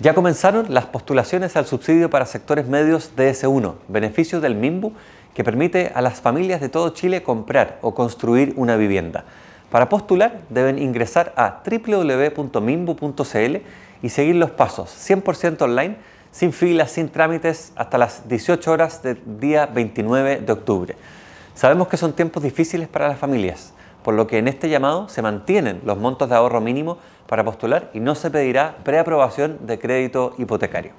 Ya comenzaron las postulaciones al subsidio para sectores medios DS1, beneficio del MIMBU que permite a las familias de todo Chile comprar o construir una vivienda. Para postular deben ingresar a www.mimbu.cl y seguir los pasos 100% online, sin filas, sin trámites, hasta las 18 horas del día 29 de octubre. Sabemos que son tiempos difíciles para las familias, por lo que en este llamado se mantienen los montos de ahorro mínimo para postular y no se pedirá preaprobación de crédito hipotecario.